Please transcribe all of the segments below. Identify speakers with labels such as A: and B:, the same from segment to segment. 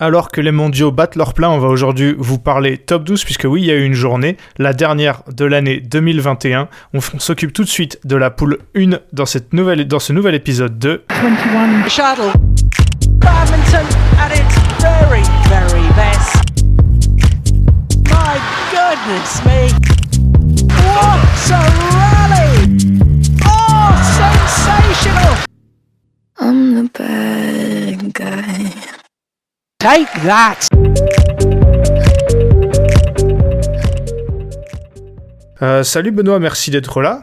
A: Alors que les mondiaux battent leur plein, on va aujourd'hui vous parler top 12, puisque oui, il y a eu une journée, la dernière de l'année 2021. On, s'occupe tout de suite de la poule 1 dans, cette nouvelle, dans ce nouvel épisode de 21 Shuttle. Badminton at its very, very best. My goodness me. Take that! Euh, salut Benoît, merci d'être là.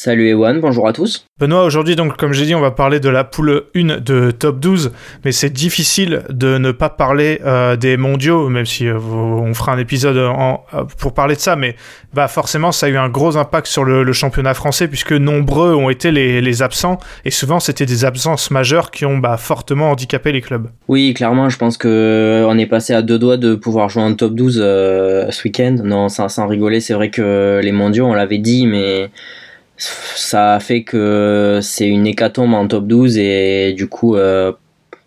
B: Salut Ewan, bonjour à tous.
A: Benoît, aujourd'hui, donc, comme j'ai dit, on va parler de la poule 1 de top 12, mais c'est difficile de ne pas parler euh, des mondiaux, même si euh, on fera un épisode en, euh, pour parler de ça, mais bah, forcément, ça a eu un gros impact sur le, championnat français, puisque nombreux ont été les, absents, et souvent, c'était des absences majeures qui ont bah, fortement handicapé les clubs.
B: Oui, clairement, je pense qu'on est passé à deux doigts de pouvoir jouer en top 12 ce week-end. Non, sans, sans rigoler, c'est vrai que les mondiaux, on l'avait dit, mais ça fait que c'est une hécatombe en top 12 et du coup euh,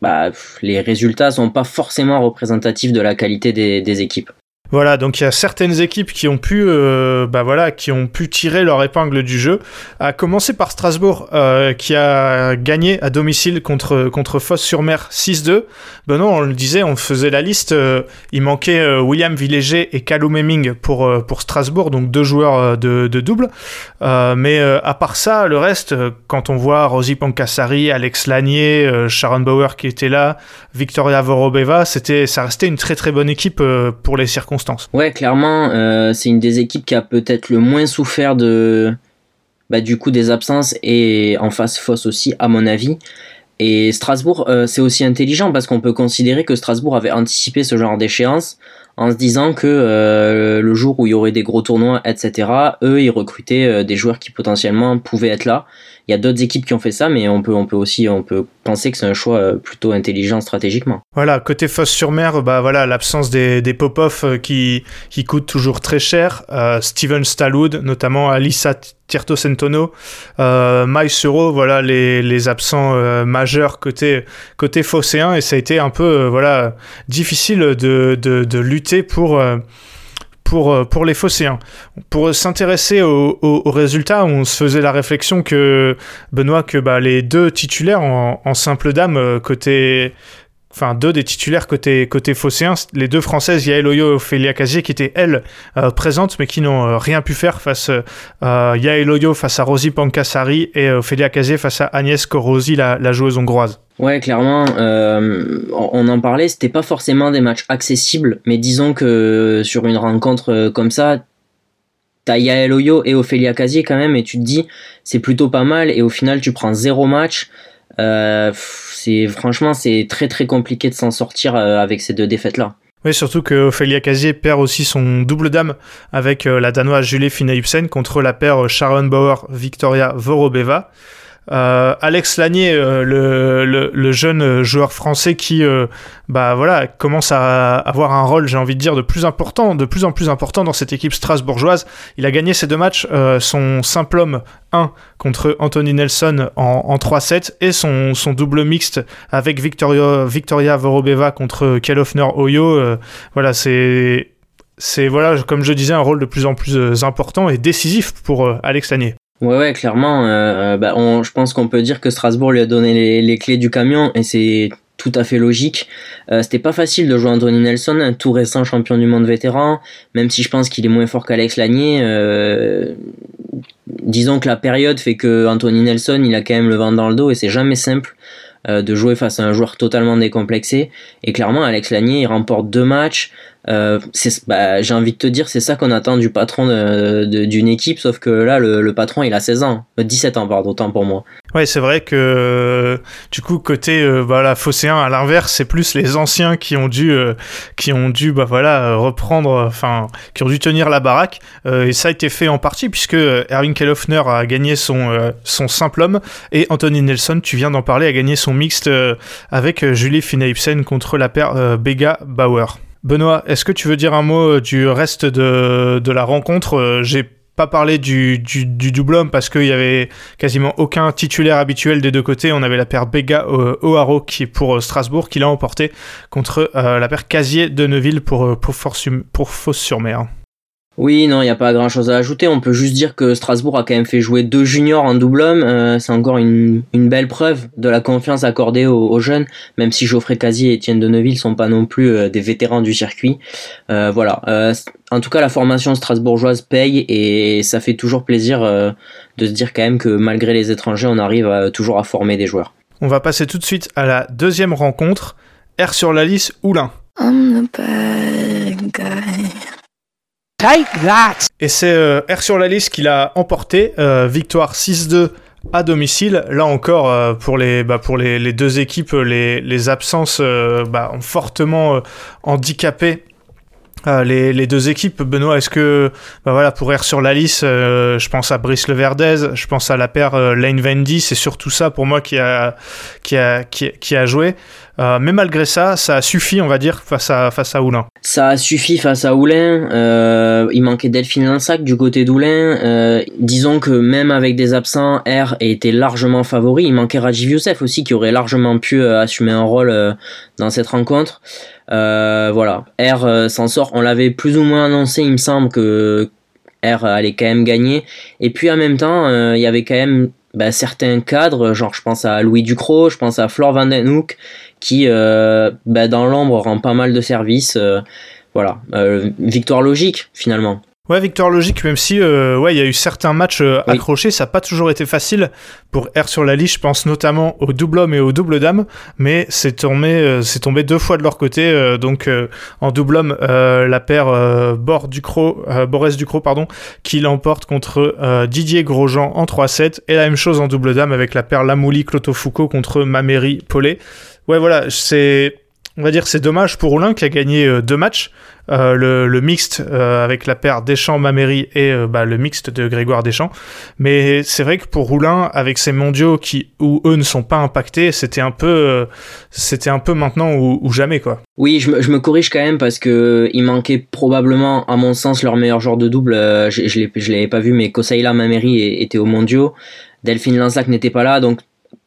B: bah, les résultats sont pas forcément représentatifs de la qualité des équipes.
A: Voilà, donc il y a certaines équipes qui ont pu, euh, bah qui ont pu tirer leur épingle du jeu. À commencer par Strasbourg, euh, qui a gagné à domicile contre contre Foss-sur-Mer 6-2. Ben non, on le disait, on faisait la liste. Euh, il manquait William Villéger et Callum Hemming pour Strasbourg, donc deux joueurs de, double. mais à part ça, le reste, quand on voit Rosie Pancassari, Alex Lanier, Sharon Bauer qui était là, Victoria Vorobeva, c'était, ça restait une très très bonne équipe pour les circonstances
B: Ouais, clairement, euh, c'est une des équipes qui a peut-être le moins souffert de, bah, du coup des absences et en face fausse aussi, à mon avis. Et Strasbourg, euh, c'est aussi intelligent parce qu'on peut considérer que Strasbourg avait anticipé ce genre d'échéance en se disant que euh, le jour où il y aurait des gros tournois, etc., eux, ils recrutaient des joueurs qui potentiellement pouvaient être là. Il y a d'autres équipes qui ont fait ça, mais on peut, on peut aussi on peut penser que c'est un choix euh, plutôt intelligent stratégiquement.
A: Voilà, côté Fosse-sur-Mer, bah voilà, l'absence des, des pop-off euh, qui, qui coûtent toujours très cher. Euh, Steven Stallwood, notamment Alissa Tierto Centono, euh, Suro, voilà les, les absents majeurs côté, côté phocéen, et ça a été un peu voilà, difficile de, de, de lutter pour pour, euh, pour les phocéens. Pour s'intéresser aux au, résultats, on se faisait la réflexion que, Benoît, que bah, les deux titulaires en, en simple dame, euh, côté, enfin deux des titulaires côté côté phocéen, les deux françaises Yael Oyo et Ophélia Casier qui étaient elles euh, présentes mais qui n'ont rien pu faire face à Yael Oyo face à Rosie Pancassari et Ophélia Casier face à Agnès Corosi la, la joueuse hongroise.
B: Ouais, clairement, euh, on en parlait, c'était pas forcément des matchs accessibles, mais disons que sur une rencontre euh, comme ça, t'as Yael Oyo et Ophélia Casier quand même, et tu te dis, c'est plutôt pas mal, et au final, tu prends zéro match. Euh, c'est franchement, c'est très très compliqué de s'en sortir avec ces deux défaites là.
A: Oui, surtout que Ophélia Casier perd aussi son double dame avec la danoise Julie Fina-Ibsen contre la paire Sharon Bauer Victoria Vorobeva. Euh, Alex Lanier, euh, le, jeune joueur français qui, euh, bah voilà, commence à avoir un rôle, j'ai envie de dire, de plus important, de plus en plus important dans cette équipe strasbourgeoise. Il a gagné ses deux matchs, son simple homme 1 contre Anthony Nelson en, 3-7 et son, double mixte avec Victoria, Victoria Vorobeva contre Kelofner Oyo. voilà, c'est c'est voilà, comme je disais, un rôle de plus en plus important et décisif pour Alex Lanier.
B: Ouais, ouais, clairement. Euh, euh, bah, on, je pense qu'on peut dire que Strasbourg lui a donné les, les clés du camion et c'est tout à fait logique. Euh, C'était pas facile de jouer Anthony Nelson, un tout récent champion du monde vétéran, même si je pense qu'il est moins fort qu'Alex Lanier. Euh, disons que la période fait que Anthony Nelson, il a quand même le vent dans le dos et c'est jamais simple euh, de jouer face à un joueur totalement décomplexé. Et clairement, Alex Lanier, il remporte deux matchs. Euh, bah, j'ai envie de te dire, c'est ça qu'on attend du patron d'une équipe, sauf que là, le, patron, il a 16 ans, 17 ans, pardon, autant pour moi.
A: Ouais, c'est vrai que du coup, côté euh, phocéen, à l'inverse, c'est plus les anciens qui ont dû, euh, qui ont dû bah, voilà, reprendre, enfin, qui ont dû tenir la baraque. Euh, et ça a été fait en partie, puisque Erwin Kellhoffner a gagné son, son simple homme, et Anthony Nelson, tu viens d'en parler, a gagné son mixte avec Julie Fina-Ibsen contre la paire Bega Bauer. Benoît, est-ce que tu veux dire un mot du reste de, de la rencontre? J'ai pas parler du, du, du double homme parce qu'il y avait quasiment aucun titulaire habituel des deux côtés. On avait la paire Bega O'Haro qui est pour Strasbourg qui l'a emporté contre la paire Casier de Neuville pour, pour, pour Fosse-sur-Mer.
B: Oui, non, il n'y a pas grand chose à ajouter. On peut juste dire que Strasbourg a quand même fait jouer deux juniors en double homme. Euh, c'est encore une, belle preuve de la confiance accordée aux, jeunes, même si Geoffrey Casier et Étienne Deneville sont pas non plus euh, des vétérans du circuit. Euh, voilà. en tout cas, la formation strasbourgeoise paye et ça fait toujours plaisir de se dire quand même que malgré les étrangers, on arrive toujours à former des joueurs.
A: On va passer tout de suite à la deuxième rencontre. R sur la liste, Oulin. Et c'est euh, R sur la liste qui l'a emporté, euh, victoire 6-2 à domicile. Là encore, euh, pour, les, bah, pour les, deux équipes, les, absences bah, ont fortement handicapé les, les, deux équipes, Benoît, est-ce que, bah voilà, pour R sur la liste, je pense à Brice Leverdez, je pense à la paire Lane Vendy, c'est surtout ça pour moi qui a, qui a, qui a joué. Euh, mais malgré ça, ça a suffi, on va dire, face à, face à Oulin.
B: Ça a suffi face à Oulin. Euh, il manquait Delphine Linsac du côté d'Oulin. Euh, disons que même avec des absents, R était largement favori. Il manquait Rajiv Youssef aussi, qui aurait largement pu assumer un rôle dans cette rencontre. voilà, R s'en sort. On l'avait plus ou moins annoncé, il me semble, que R allait quand même gagner. Et puis en même temps, il y avait quand même bah, certains cadres, genre je pense à Louis Ducrot, je pense à Flor Van Den Hoek, qui euh, bah, dans l'ombre rend pas mal de services. Euh, voilà, euh, victoire logique finalement.
A: Ouais, victoire logique, même si ouais, il y a eu certains matchs accrochés, ça n'a pas toujours été facile pour R sur la liste. Je pense notamment au double homme et au double dame, mais c'est tombé, c'est tombé deux fois de leur côté. donc en double homme, la paire Bord Ducrot, Boris Ducrot, pardon, qui l'emporte contre Didier Grosjean en 3-7, et la même chose en double dame avec la paire Lamouli Cloto Foucault contre Maméry Paulet ouais, voilà, c'est. On va dire c'est dommage pour Roulin qui a gagné euh, deux matchs, euh, le, le, mixte euh, avec la paire Deschamps-Maméry et bah, le mixte de Grégoire Deschamps. Mais c'est vrai que pour Roulin, avec ces mondiaux qui, où eux ne sont pas impactés, c'était un peu, c'était un peu maintenant ou, jamais quoi.
B: Oui, je me, je me, corrige quand même parce que il manquait probablement, à mon sens, leur meilleur joueur de double. je je l'avais pas vu, mais Kosaïla Maméry était au mondiaux. Delphine Lanzac n'était pas là, donc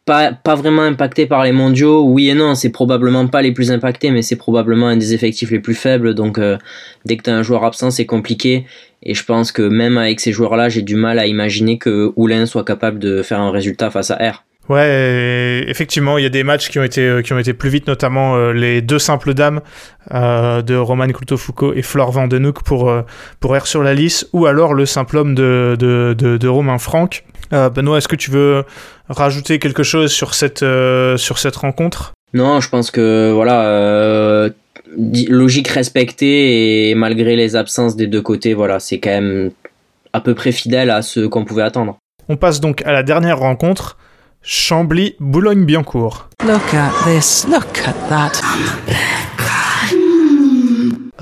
B: pas, vraiment impacté par les mondiaux. Oui et non, c'est probablement pas les plus impactés, mais c'est probablement un des effectifs les plus faibles. Donc euh, dès que tu un joueur absent, c'est compliqué. Et je pense que même avec ces joueurs-là, j'ai du mal à imaginer que Oulin soit capable de faire un résultat face à R.
A: Ouais, effectivement, il y a des matchs qui ont été, euh, qui ont été plus vite, notamment euh, les deux simples dames de Roman Cloutofoucault et Flore Vandenouk pour, pour R sur la liste, ou alors le simple homme de, de, de Romain Franck. Benoît, est-ce que tu veux rajouter quelque chose sur cette, euh, sur cette rencontre?
B: Non, je pense que voilà, euh, logique respectée et malgré les absences des deux côtés, voilà, c'est quand même à peu près fidèle à ce qu'on pouvait attendre.
A: On passe donc à la dernière rencontre, Chambly-Boulogne-Billancourt. Look at this, look at that.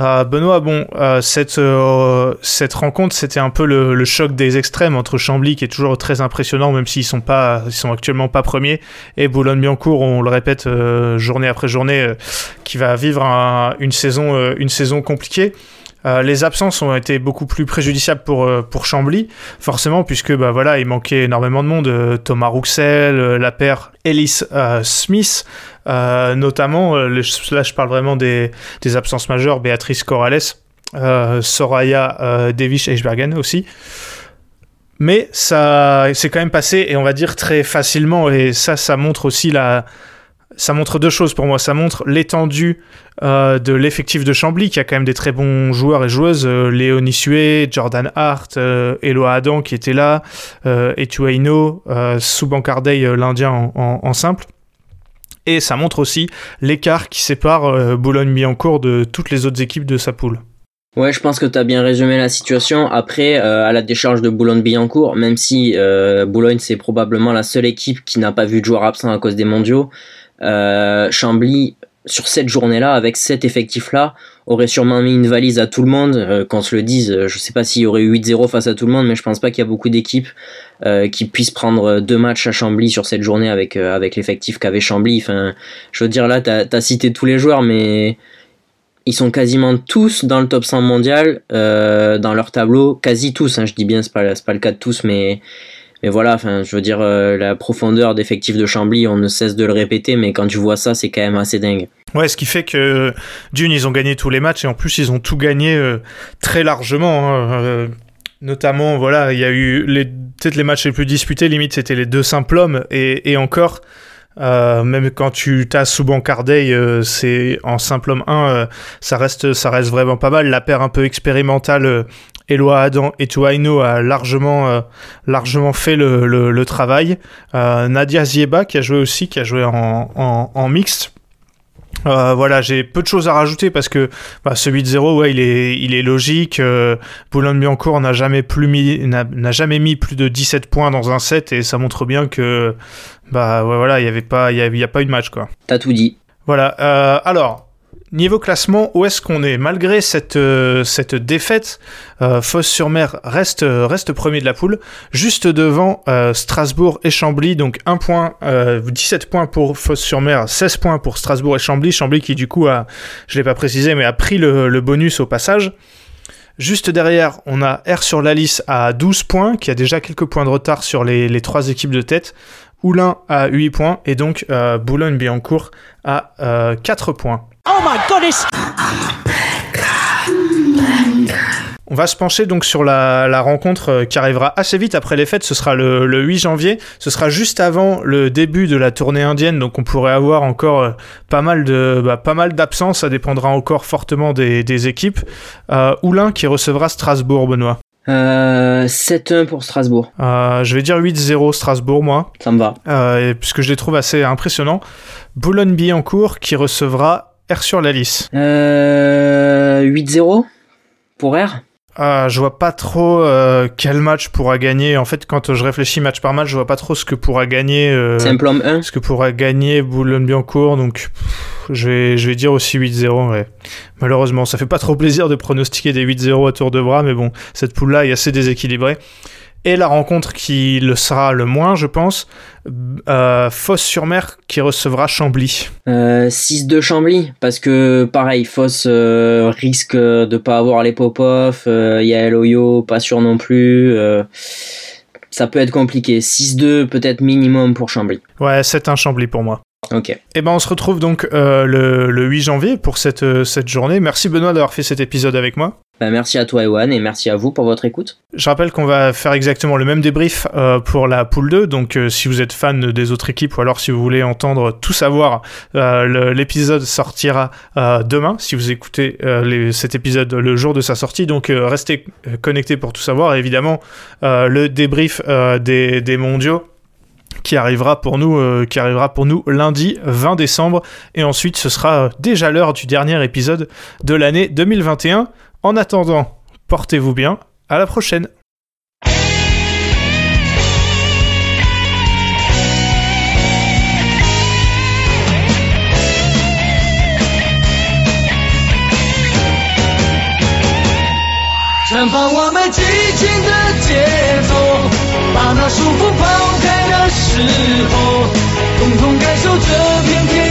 A: Euh, Benoît, bon, euh, cette, euh, cette rencontre, c'était un peu le, choc des extrêmes entre Chambly, qui est toujours très impressionnant, même s'ils sont pas, ils sont actuellement pas premiers, et Boulogne-Billancourt, on le répète journée après journée, qui va vivre une saison, une saison compliquée. Euh, les absences ont été beaucoup plus préjudiciables pour, euh, pour Chambly, forcément, puisque bah, voilà, il manquait énormément de monde. Euh, Thomas Rouxel, la paire Ellis Smith, notamment, là je parle vraiment des, des absences majeures, Béatrice Corrales, Soraya Davis Eichbergen aussi. Mais ça c'est quand même passé, et on va dire très facilement, et ça, ça montre aussi la, ça montre deux choses pour moi. Ça montre l'étendue euh, de l'effectif de Chambly, qui a quand même des très bons joueurs et joueuses. Euh, Léonie Sué, Jordan Hart, euh, Adam qui était là, euh, Etuaino, euh, Souban l'Indien en, simple. Et ça montre aussi l'écart qui sépare Boulogne-Billancourt de toutes les autres équipes de sa poule.
B: Ouais, je pense que tu as bien résumé la situation. Après, à la décharge de Boulogne-Billancourt, même si Boulogne c'est probablement la seule équipe qui n'a pas vu de joueurs absents à cause des mondiaux, Chambly, sur cette journée-là, avec cet effectif-là, aurait sûrement mis une valise à tout le monde. Euh, qu'on se le dise, je sais pas s'il y aurait eu 8-0 face à tout le monde, mais je pense pas qu'il y a beaucoup d'équipes euh, qui puissent prendre deux matchs à Chambly sur cette journée avec, avec l'effectif qu'avait Chambly. Enfin, je veux dire, là, tu as, cité tous les joueurs, mais ils sont quasiment tous dans le top 100 mondial euh, dans leur tableau, quasi tous. Hein, je dis bien, c'est pas pas le cas de tous, mais mais voilà. Enfin, je veux dire euh, la profondeur d'effectif de Chambly, on ne cesse de le répéter, mais quand tu vois ça, c'est quand même assez dingue.
A: Ouais, ce qui fait que d'une, ils ont gagné tous les matchs et en plus, ils ont tout gagné euh, très largement. Hein, notamment, voilà, il y a eu peut-être les matchs les plus disputés, limite c'était les deux simples hommes et encore. Euh, même quand tu t'as Souban Cardey, euh, c'est en simple homme 1, euh, ça reste ça reste vraiment pas mal. La paire un peu expérimentale, Eloi Adam et Touaino a largement largement fait le, le, travail. Nadia Zieba qui a joué aussi, qui a joué en, en, en mixte. Euh, voilà, j'ai peu de choses à rajouter parce que bah, ce 8-0, ouais, il est, il est logique. Euh, Boulogne-Biancourt n'a jamais plus mis, n'a jamais mis plus de 17 points dans un set et ça montre bien que, bah, voilà, il y avait pas, il y, a, pas eu de match quoi.
B: T'as tout dit.
A: Voilà. Euh, alors, Niveau classement, où est-ce qu'on est? Malgré cette, euh, cette défaite, euh, Fosse-sur-Mer reste, reste premier de la poule, juste devant euh, Strasbourg et Chambly, donc 1 point, 17 points pour Fosse-sur-Mer, 16 points pour Strasbourg et Chambly, Chambly qui du coup a, je l'ai pas précisé, mais a pris le, bonus au passage. Juste derrière, on a R sur la liste à 12 points, qui a déjà quelques points de retard sur les, les trois équipes de tête. Oulin à 8 points et donc Boulogne-Billancourt à 4 points. Oh my goodness! On va se pencher donc sur la, rencontre euh, qui arrivera assez vite après les fêtes. Ce sera le, 8 janvier. Ce sera juste avant le début de la tournée indienne. Donc on pourrait avoir encore euh, pas mal de bah, pas mal d'absences. Ça dépendra encore fortement des, équipes. Euh, Oulin qui recevra Strasbourg, Benoît.
B: 7-1 pour Strasbourg.
A: je vais dire 8-0 Strasbourg, moi.
B: Ça me va.
A: puisque je les trouve assez impressionnants. Boulogne-Billancourt qui recevra R sur la liste.
B: Euh, 8-0 pour R
A: ah, je vois pas trop euh, quel match pourra gagner. En fait, quand je réfléchis match par match, je vois pas trop ce que pourra gagner. Euh,
B: Simple 1
A: Ce que pourra gagner Boulogne-Biancourt. Donc, je, vais, je vais dire aussi 8-0. Malheureusement, ça fait pas trop plaisir de pronostiquer des 8-0 à tour de bras. Mais bon, cette poule-là est assez déséquilibrée et la rencontre qui le sera le moins, je pense, euh, Fosse-sur-Mer qui recevra Chambly.
B: Euh, 6-2 Chambly, parce que pareil, Fosse euh, risque de pas avoir les pop-off, euh, il y a Oyo, pas sûr non plus. Euh, ça peut être compliqué. 6-2 peut-être minimum pour Chambly.
A: Ouais, c'est un Chambly pour moi.
B: Ok. Et
A: eh ben on se retrouve donc le, le, 8 janvier pour cette, cette journée. Merci Benoît d'avoir fait cet épisode avec moi.
B: Bah, merci à toi, Ewan, et merci à vous pour votre écoute.
A: Je rappelle qu'on va faire exactement le même débrief euh, pour la poule 2. Donc, euh, si vous êtes fan des autres équipes ou alors si vous voulez entendre tout savoir, euh, l'épisode sortira demain. Si vous écoutez cet épisode le jour de sa sortie, donc restez connectés pour tout savoir. évidemment, le débrief des, des mondiaux qui arrivera pour nous qui arrivera pour nous lundi 20 décembre et ensuite ce sera déjà l'heure du dernier épisode de l'année 2021 en attendant, portez-vous bien, à la prochaine. 手